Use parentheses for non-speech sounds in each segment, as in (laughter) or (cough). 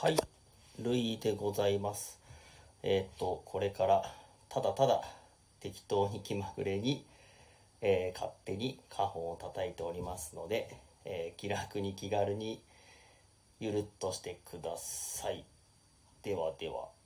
はい、ルイでございます。えーっと、これから、ただただ適当に気まぐれに、えー勝手に花本を叩いておりますので、えー気楽に気軽にゆるっとしてください。ではでは。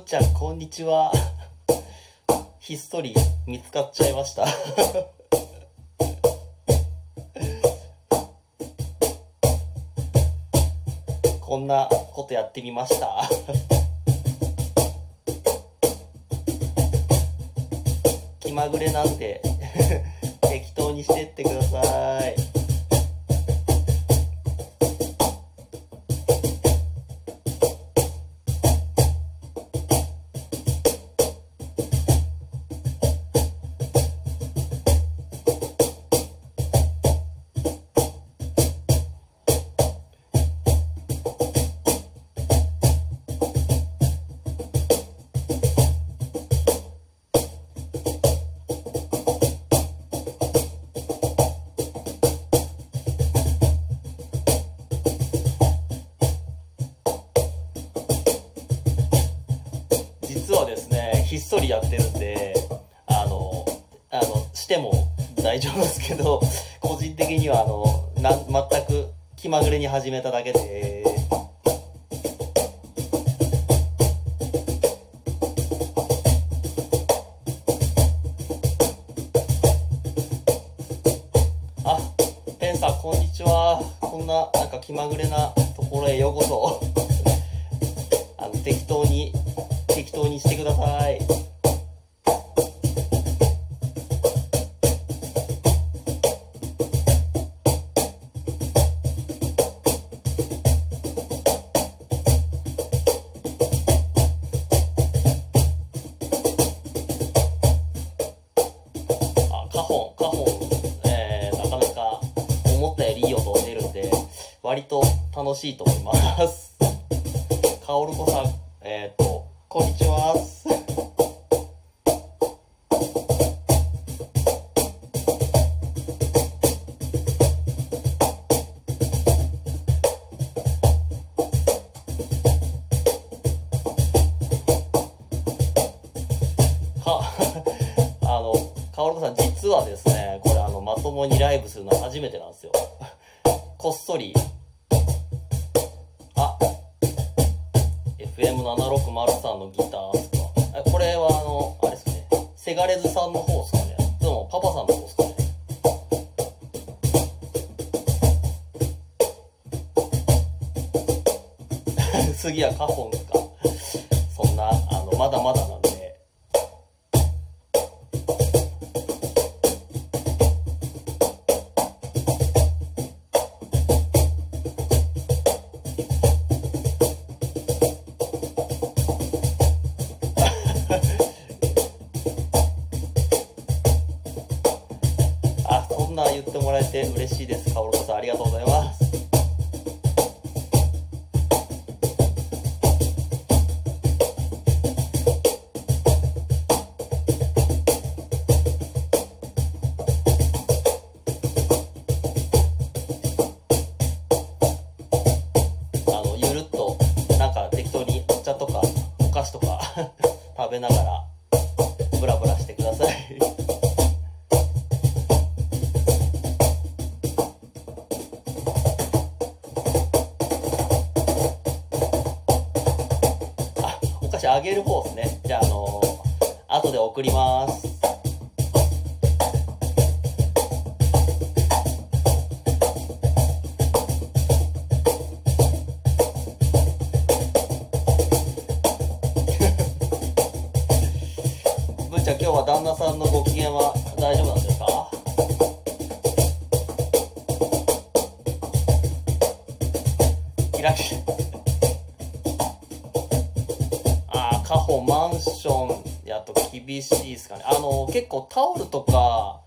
ぶんちゃんこんにちは。ひっそり見つかっちゃいました。こんなことやってみました。気まぐれなんで適当にしてってください。始めただけで。あペンさんこんにちは。こんななんか気まぐれなところへようこそ。あの適当に適当にしてください。しいと思います。カオルコさんえっ、とこんにちは。か (laughs) あのカオルコさん実はですねこれあのまともにライブするの初めてなんですよ。こっそり7603のギター。ですかこれはあのあれですね。せがれずさんの方ですかね。でもパパさんの方ですかね。(laughs) 次はカホンげる方ですね。じゃああの後で送ります。結構タオルとか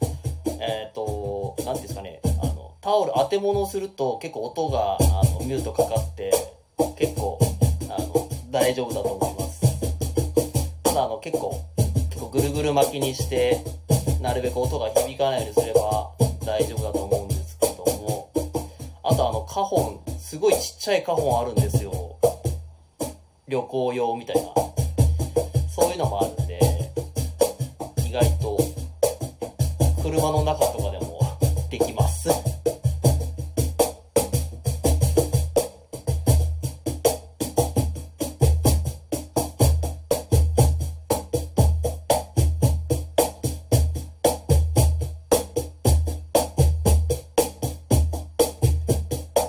えっ、となんですかねあのタオル当て物をすると結構音があのミュートかかって結構あの大丈夫だと思います。ただあの結構結構ぐるぐる巻きにしてなるべく音が響かないようにすれば大丈夫だと思うんですけどもあとあのカホンすごいちっちゃいカホンあるんですよ。旅行用みたいな。そういうのもある。車の中とかでもできます。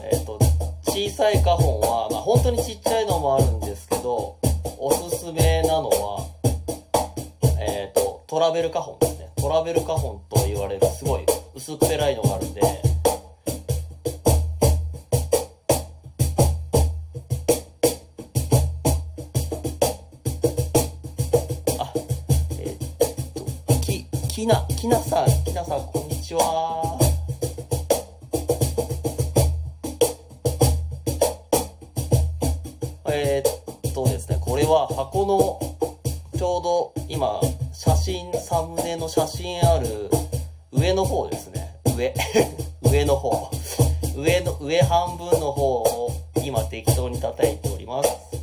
えっと小さい花本は、まあ、本当にちっちゃいのもあるんですけどおすすめなのは、えっとトラベル花本ですね。トラベル花本と言われる。すごい。薄っぺらいのがあるんで。上の方ですね。上。(laughs) 上の方。上の上半分の方を今適当に叩いております。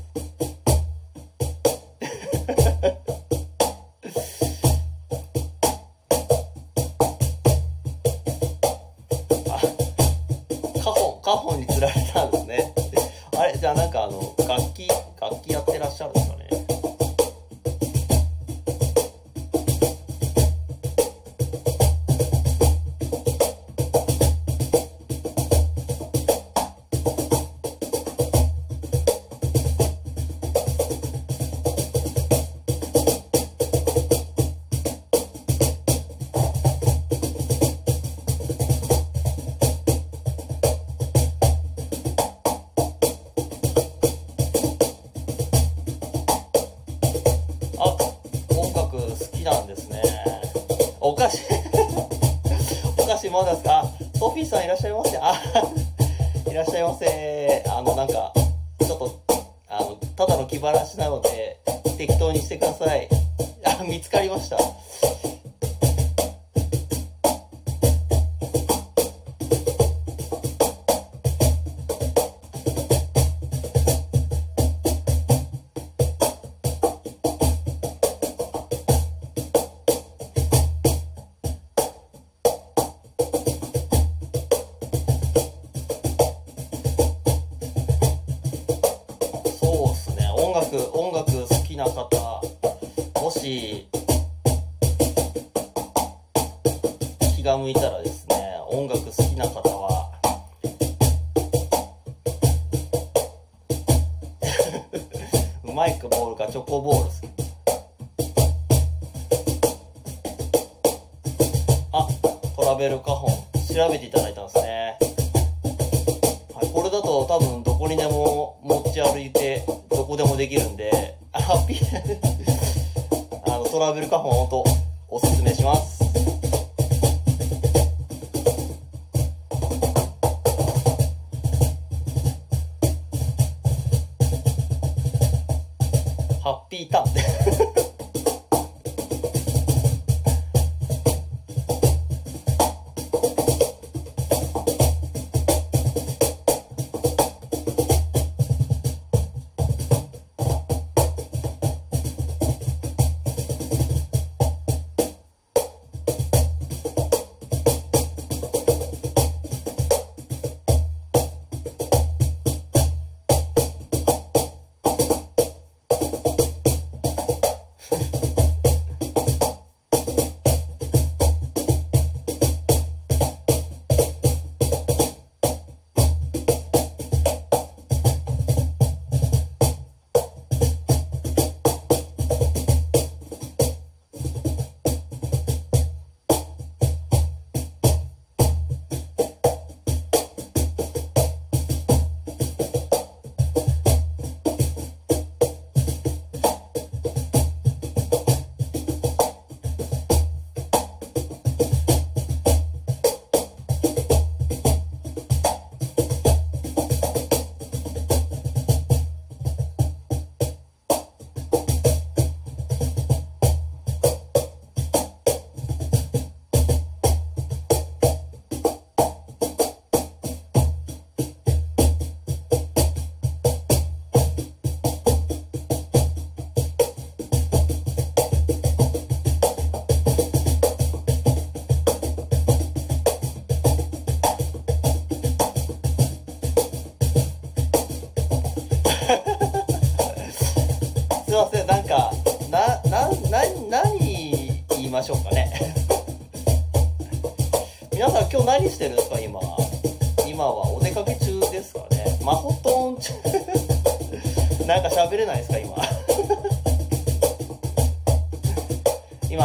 な方もし本音をおすすめします。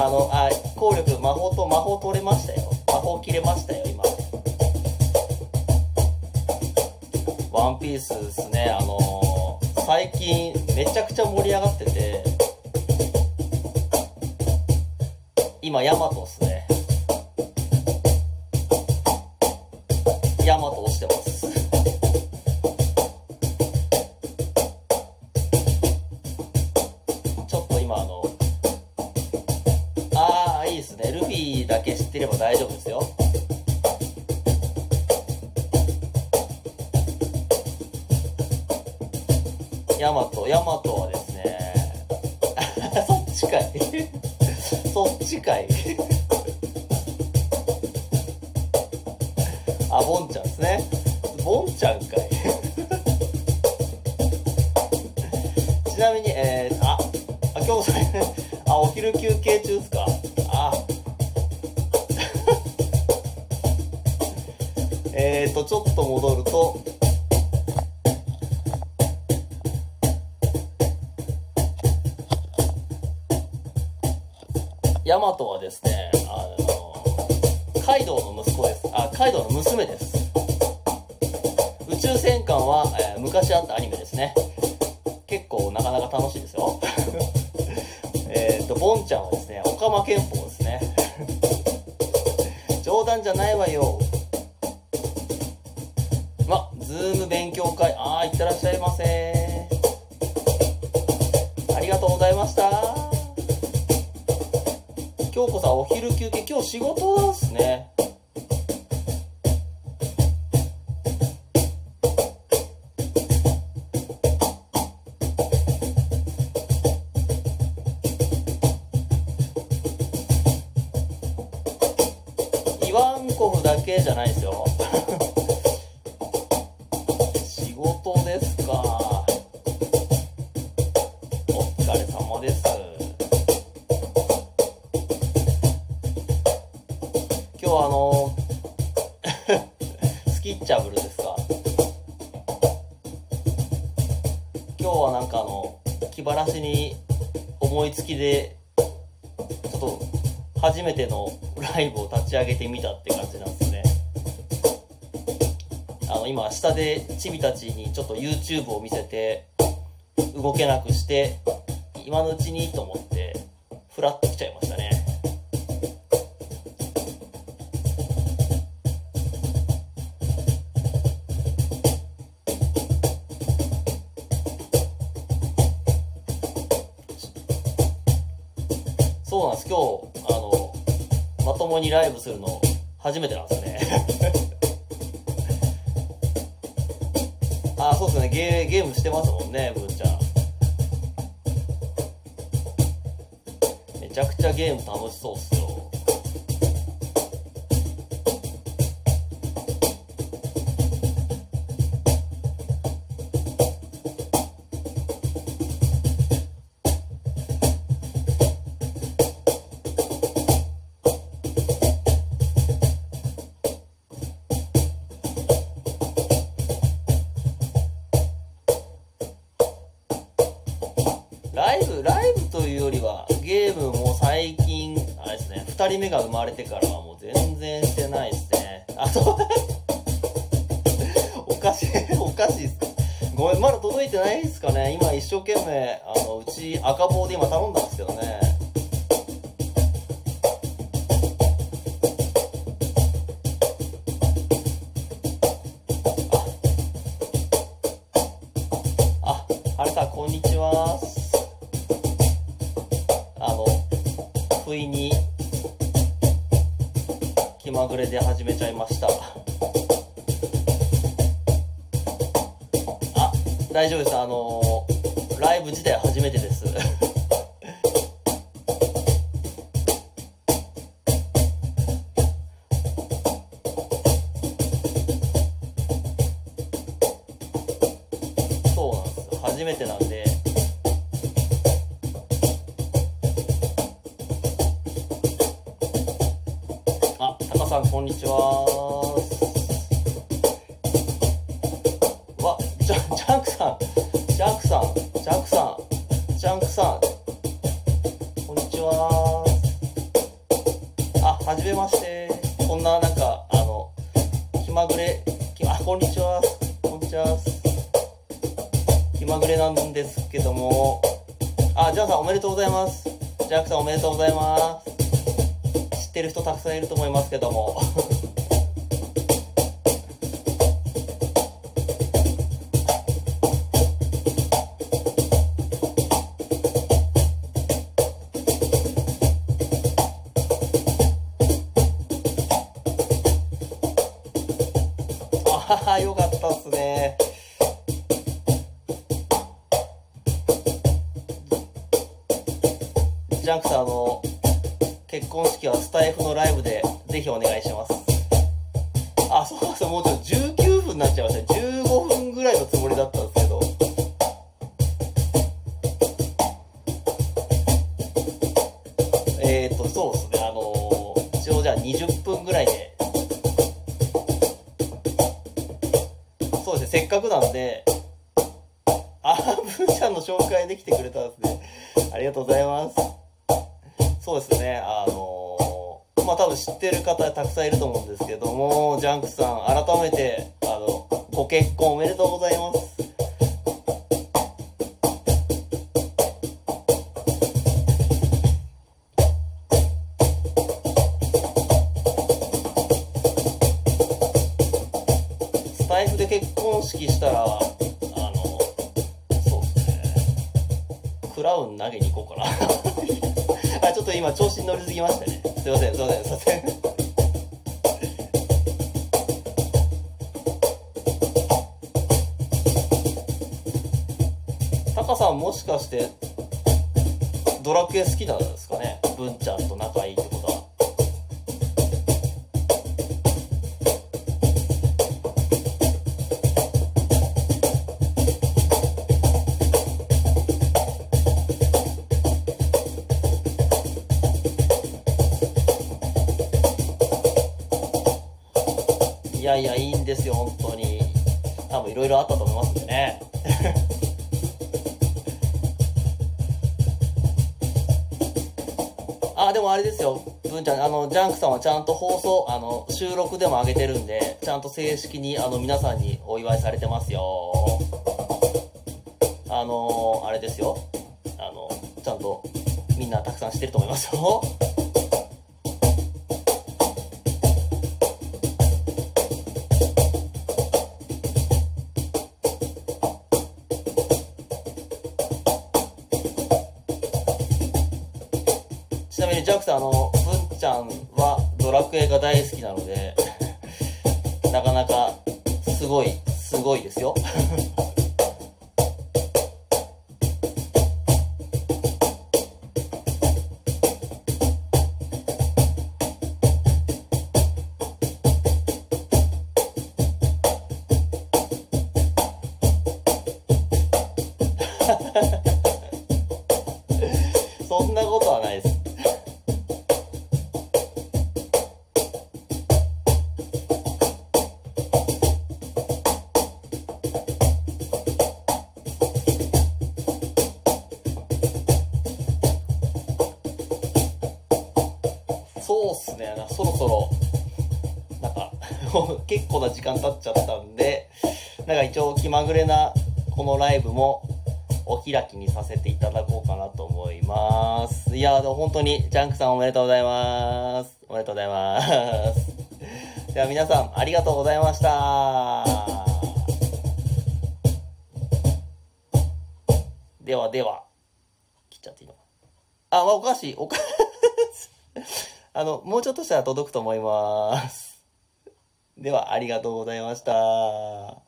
あの、あ、効力、魔法と魔法取れましたよ。魔法切れましたよ、今。ワンピースですね、あの、最近めちゃくちゃ盛り上がってて、今、ヤマトっす次回あボンちゃんですね。ボンちゃんかい。ちなみにえー、ああ今日それあお昼休憩中使なかなか楽しいですよ。(laughs) えっと、ボンちゃんはですね、オカマ憲法ですね。(laughs) 冗談じゃないわよ。ま、ズーム勉強会、あー、いってらっしゃいませ。ありがとうございました。京子さん、お昼休憩、今日仕事ですね。チビたちにちょっと YouTube を見せて動けなくして今のうちにと思ってフラッと来ちゃいましたね。そうなんです。今日あのまともにライブするの初めてなんですね。ゲーゲームしてますもんねぶーちゃん。めちゃくちゃゲーム楽しそうっすというよりはゲームも最近あれですね2人目が生まれてからはもう全然してないですね。あと (laughs) おかしいおかしいっすごめんまだ届いてないですかね。今一生懸命あのうち赤棒で今頼んだんですけどね。ました。あ大丈夫です。あのライブ自体初めてです。まぐれなんですけども。あ、ジャンさんおめでとうございます。ジャックさんおめでとうございます。知ってる人たくさんいると思いますけども。結婚式したら、あの、そうですね、クラウン投げに行こうかな。(laughs) あ、ちょっと今調子に乗りすぎましたね。すいません、すいません、すいません。タカさんもしかして、ドラクエ好きなんですかね？文ちゃんと仲いいとか。やいやいいんですよ本当に。多分いろいろあったと思いますんでね。(laughs) あでもあれですよ。文ちゃんあのジャンクさんはちゃんと放送あの収録でも上げてるんでちゃんと正式にあの皆さんにお祝いされてますよ。あのあれですよ。あのちゃんとみんなたくさん知ってると思いますよ。なかなかすごいすごいですよ。(laughs) もう結構な時間経っちゃったんでなんか一応気まぐれなこのライブもお開きにさせていただこうかなと思います。いやでも本当にジャンクさんおめでとうございます。おめでとうございます。(laughs) では皆さんありがとうございました。ではでは。切っちゃっていいの？かあ、まあ、お菓子お菓子 (laughs) あのもうちょっとしたら届くと思います。ではありがとうございました。